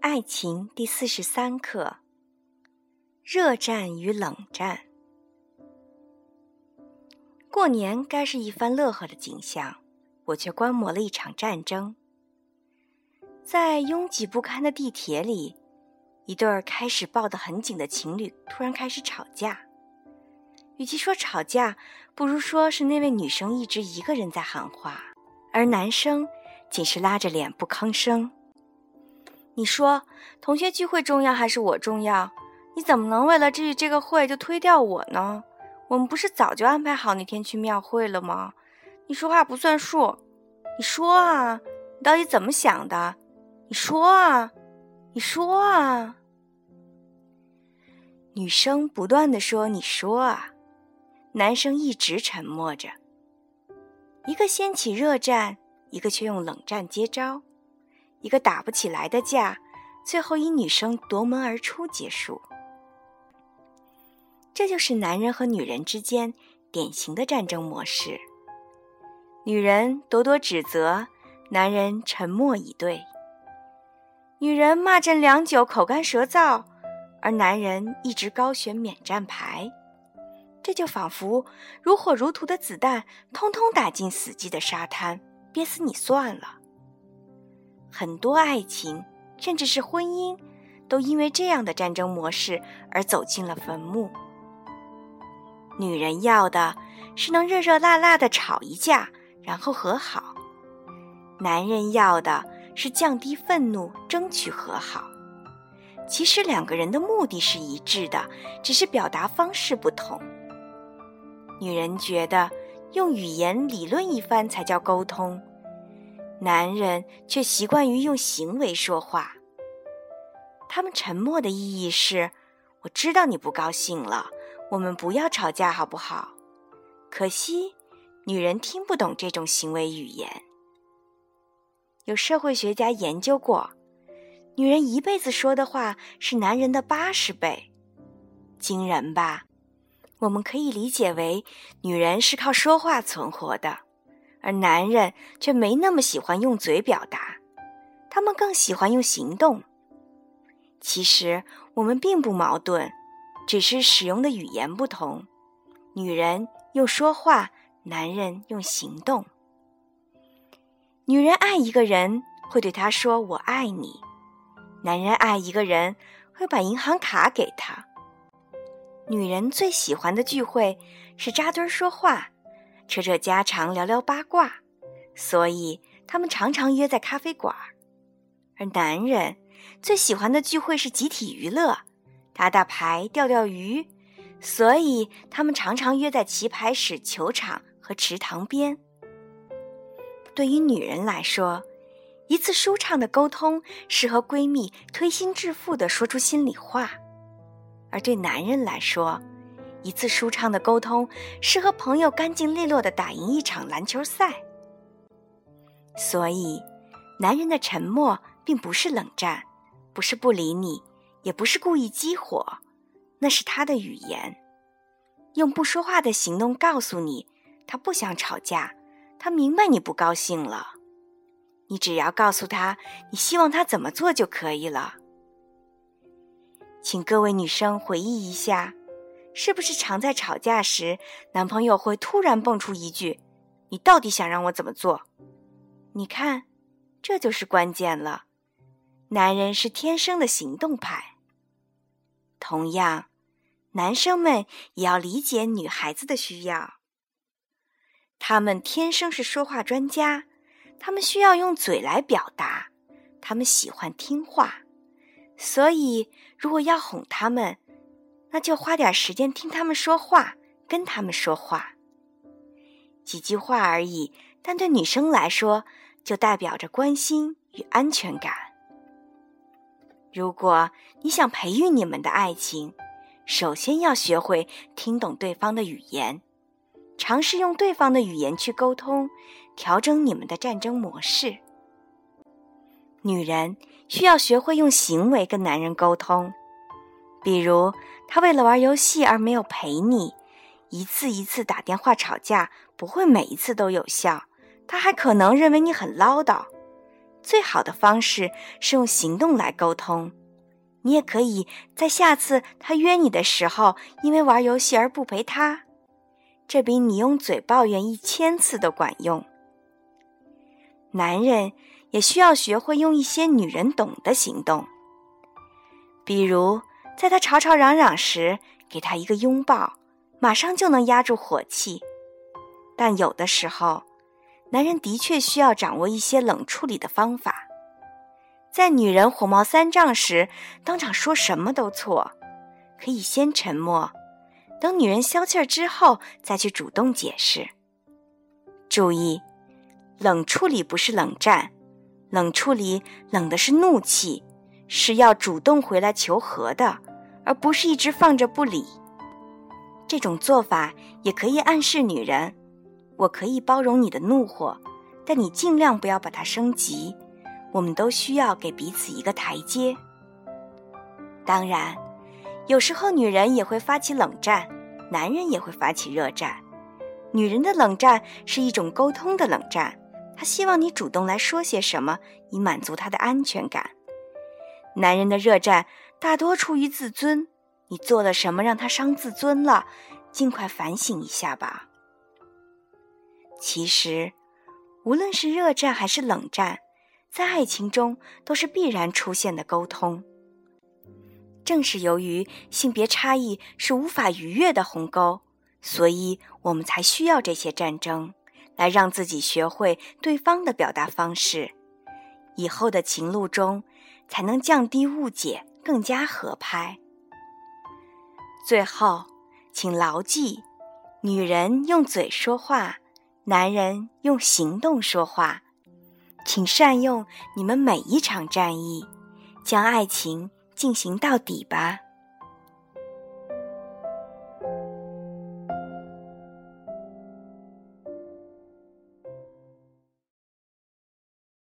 爱情第四十三课：热战与冷战。过年该是一番乐呵的景象，我却观摩了一场战争。在拥挤不堪的地铁里，一对儿开始抱得很紧的情侣突然开始吵架。与其说吵架，不如说是那位女生一直一个人在喊话，而男生仅是拉着脸不吭声。你说同学聚会重要还是我重要？你怎么能为了这这个会就推掉我呢？我们不是早就安排好那天去庙会了吗？你说话不算数，你说啊，你到底怎么想的？你说啊，你说啊。女生不断的说：“你说啊。”男生一直沉默着，一个掀起热战，一个却用冷战接招。一个打不起来的架，最后以女生夺门而出结束。这就是男人和女人之间典型的战争模式：女人咄咄指责，男人沉默以对；女人骂阵良久，口干舌燥，而男人一直高悬免战牌。这就仿佛如火如荼的子弹，通通打进死寂的沙滩，憋死你算了。很多爱情，甚至是婚姻，都因为这样的战争模式而走进了坟墓。女人要的是能热热辣辣的吵一架，然后和好；男人要的是降低愤怒，争取和好。其实两个人的目的是一致的，只是表达方式不同。女人觉得用语言理论一番才叫沟通。男人却习惯于用行为说话。他们沉默的意义是：我知道你不高兴了，我们不要吵架，好不好？可惜，女人听不懂这种行为语言。有社会学家研究过，女人一辈子说的话是男人的八十倍，惊人吧？我们可以理解为，女人是靠说话存活的。而男人却没那么喜欢用嘴表达，他们更喜欢用行动。其实我们并不矛盾，只是使用的语言不同。女人用说话，男人用行动。女人爱一个人会对他说“我爱你”，男人爱一个人会把银行卡给他。女人最喜欢的聚会是扎堆说话。扯扯家常，聊聊八卦，所以他们常常约在咖啡馆。而男人最喜欢的聚会是集体娱乐，打打牌，钓钓鱼，所以他们常常约在棋牌室、球场和池塘边。对于女人来说，一次舒畅的沟通是和闺蜜推心置腹地说出心里话；而对男人来说，一次舒畅的沟通，是和朋友干净利落的打赢一场篮球赛。所以，男人的沉默并不是冷战，不是不理你，也不是故意激火，那是他的语言，用不说话的行动告诉你，他不想吵架，他明白你不高兴了。你只要告诉他你希望他怎么做就可以了。请各位女生回忆一下。是不是常在吵架时，男朋友会突然蹦出一句：“你到底想让我怎么做？”你看，这就是关键了。男人是天生的行动派。同样，男生们也要理解女孩子的需要。他们天生是说话专家，他们需要用嘴来表达，他们喜欢听话，所以如果要哄他们。那就花点时间听他们说话，跟他们说话，几句话而已，但对女生来说，就代表着关心与安全感。如果你想培育你们的爱情，首先要学会听懂对方的语言，尝试用对方的语言去沟通，调整你们的战争模式。女人需要学会用行为跟男人沟通。比如，他为了玩游戏而没有陪你，一次一次打电话吵架，不会每一次都有效。他还可能认为你很唠叨。最好的方式是用行动来沟通。你也可以在下次他约你的时候，因为玩游戏而不陪他，这比你用嘴抱怨一千次都管用。男人也需要学会用一些女人懂的行动，比如在他吵吵嚷嚷时，给他一个拥抱，马上就能压住火气。但有的时候，男人的确需要掌握一些冷处理的方法。在女人火冒三丈时，当场说什么都错，可以先沉默，等女人消气儿之后再去主动解释。注意，冷处理不是冷战，冷处理冷的是怒气，是要主动回来求和的，而不是一直放着不理。这种做法也可以暗示女人。我可以包容你的怒火，但你尽量不要把它升级。我们都需要给彼此一个台阶。当然，有时候女人也会发起冷战，男人也会发起热战。女人的冷战是一种沟通的冷战，她希望你主动来说些什么，以满足她的安全感。男人的热战大多出于自尊，你做了什么让他伤自尊了？尽快反省一下吧。其实，无论是热战还是冷战，在爱情中都是必然出现的沟通。正是由于性别差异是无法逾越的鸿沟，所以我们才需要这些战争，来让自己学会对方的表达方式，以后的情路中才能降低误解，更加合拍。最后，请牢记：女人用嘴说话。男人用行动说话，请善用你们每一场战役，将爱情进行到底吧。